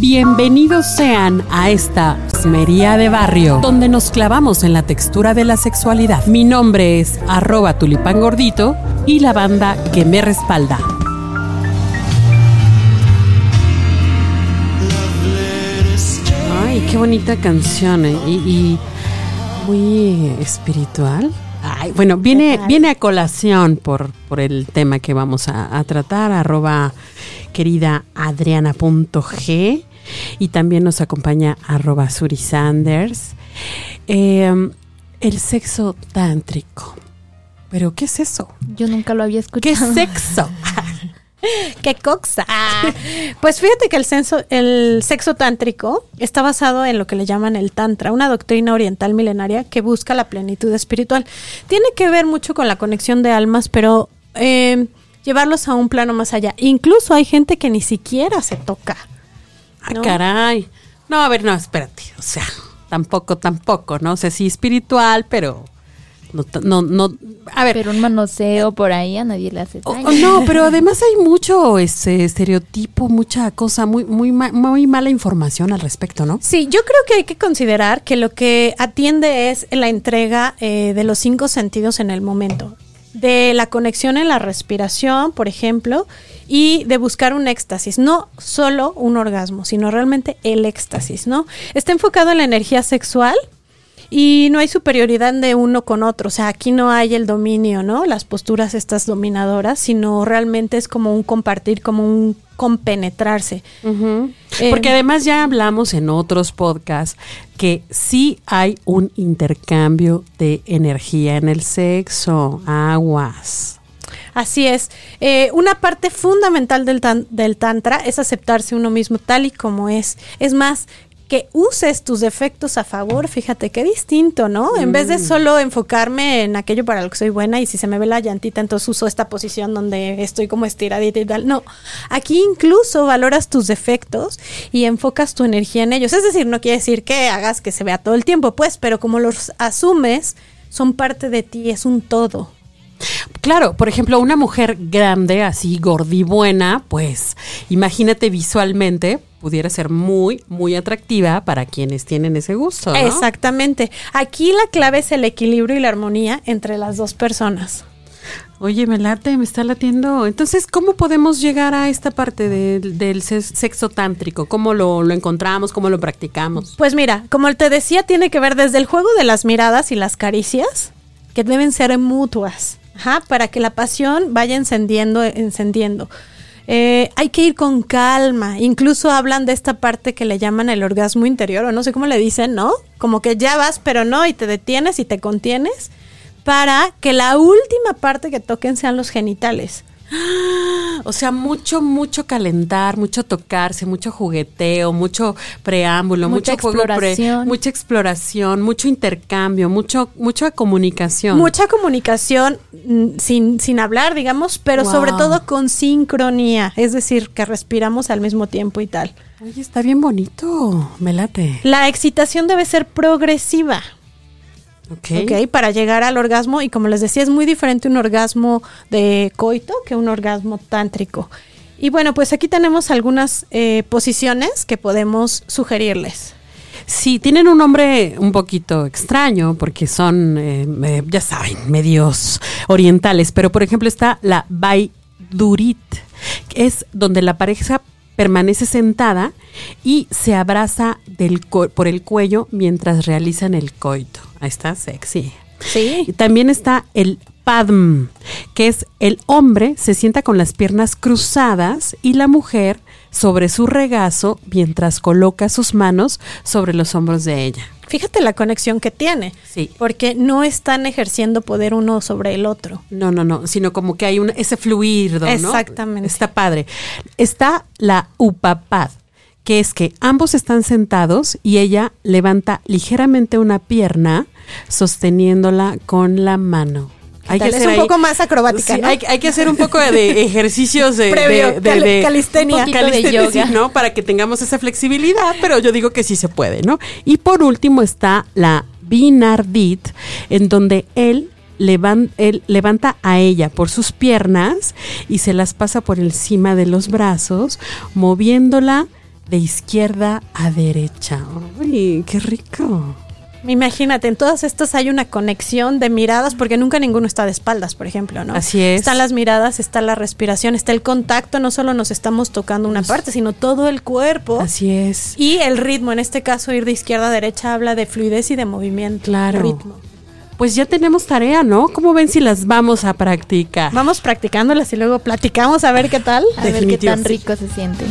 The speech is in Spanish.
Bienvenidos sean a esta Smería de Barrio, donde nos clavamos en la textura de la sexualidad. Mi nombre es arroba tulipán gordito y la banda que me respalda. Ay, qué bonita canción eh, y, y muy espiritual. Ay, bueno, viene, viene a colación por, por el tema que vamos a, a tratar, arroba querida adriana.g y también nos acompaña arroba Suri Sanders. Eh, el sexo tántrico. ¿Pero qué es eso? Yo nunca lo había ¿Qué escuchado. sexo? ¡Qué coxa! Pues fíjate que el, censo- el sexo tántrico está basado en lo que le llaman el tantra, una doctrina oriental milenaria que busca la plenitud espiritual. Tiene que ver mucho con la conexión de almas, pero eh, llevarlos a un plano más allá. Incluso hay gente que ni siquiera se toca. Ah, ¿No? caray. No, a ver, no, espérate. O sea, tampoco, tampoco, ¿no? O sea, sí espiritual, pero no, no, no. A ver, Pero un manoseo por ahí a nadie le hace O- daño. no, pero además hay mucho ese estereotipo, mucha cosa, muy, muy, ma- muy mala información al respecto, ¿no? Sí, yo creo que hay que considerar que lo que atiende es la entrega eh, de los cinco sentidos en el momento. De la conexión en la respiración, por ejemplo, y de buscar un éxtasis. No solo un orgasmo, sino realmente el éxtasis, ¿no? Está enfocado en la energía sexual y no hay superioridad de uno con otro. O sea, aquí no hay el dominio, ¿no? Las posturas estas dominadoras, sino realmente es como un compartir, como un compenetrarse. Eh, Porque además ya hablamos en otros podcasts que sí hay un intercambio de energía en el sexo, aguas. Así es. Eh, una parte fundamental del, tan- del Tantra es aceptarse uno mismo tal y como es. Es más, que uses tus defectos a favor, fíjate qué distinto, ¿no? En vez de solo enfocarme en aquello para lo que soy buena y si se me ve la llantita, entonces uso esta posición donde estoy como estiradita y tal. No, aquí incluso valoras tus defectos y enfocas tu energía en ellos. Es decir, no quiere decir que hagas que se vea todo el tiempo, pues, pero como los asumes, son parte de ti, es un todo. Claro, por ejemplo, una mujer grande, así gordibuena, pues imagínate visualmente, pudiera ser muy, muy atractiva para quienes tienen ese gusto. ¿no? Exactamente. Aquí la clave es el equilibrio y la armonía entre las dos personas. Oye, me late, me está latiendo. Entonces, ¿cómo podemos llegar a esta parte del, del se- sexo tántrico? ¿Cómo lo, lo encontramos? ¿Cómo lo practicamos? Pues mira, como te decía, tiene que ver desde el juego de las miradas y las caricias, que deben ser mutuas, ajá, para que la pasión vaya encendiendo, encendiendo. Eh, hay que ir con calma. Incluso hablan de esta parte que le llaman el orgasmo interior, o no sé cómo le dicen, ¿no? Como que ya vas, pero no, y te detienes y te contienes, para que la última parte que toquen sean los genitales. O sea, mucho, mucho calentar, mucho tocarse, mucho jugueteo, mucho preámbulo, Mucha mucho juego pre- exploración. mucha exploración, mucho intercambio, mucho, mucha comunicación. Mucha comunicación mm, sin, sin hablar, digamos, pero Wow. sobre todo con sincronía, es decir, que respiramos al mismo tiempo y tal. Oye, está bien bonito, me late. La excitación debe ser progresiva, Ok. ¿ok? Para llegar al orgasmo y como les decía, es muy diferente un orgasmo de coito que un orgasmo tántrico. Y bueno, pues aquí tenemos algunas eh, posiciones que podemos sugerirles. Sí, tienen un nombre un poquito extraño porque son, eh, eh, ya saben, medios orientales, pero por ejemplo está la Baidurit, que es donde la pareja permanece sentada y se abraza del co- por el cuello mientras realizan el coito. Ahí está, sexy. Y Sí. también está el Padm, que es el hombre se sienta con las piernas cruzadas y la mujer sobre su regazo mientras coloca sus manos sobre los hombros de ella. Fíjate la conexión que tiene. Sí. Porque no están ejerciendo poder uno sobre el otro. No, no, no, sino como que hay un, ese fluido, ¿no? Exactamente. Está padre. Está la upapad, que es que ambos están sentados y ella levanta ligeramente una pierna sosteniéndola con la mano. tal? Es un poco más acrobática, Sí, ¿no? hay, hay que hacer un poco de ejercicios de, Previo, de- de- cal- de- calistenia. un poquito de Calistenia, yoga, sí. ¿no? Para que tengamos esa flexibilidad, pero yo digo que sí se puede, ¿no? Y por último está la binardit, en donde él levan- él levanta a ella por sus piernas y se las pasa por encima de los brazos, moviéndola de izquierda a derecha. ¡Uy, qué rico! Imagínate, en todas estas hay una conexión de miradas, porque nunca ninguno está de espaldas, por ejemplo, ¿no? Así es. Están las miradas, está la respiración, está el contacto, no solo nos estamos tocando una parte, sino todo el cuerpo. Así es. Y el ritmo, en este caso ir de izquierda a derecha habla de fluidez y de movimiento. Claro. Ritmo. Pues ya tenemos tarea, ¿no? ¿Cómo ven si las vamos a practicar? Vamos practicándolas y luego platicamos a ver qué tal. A ver qué tan rico se siente.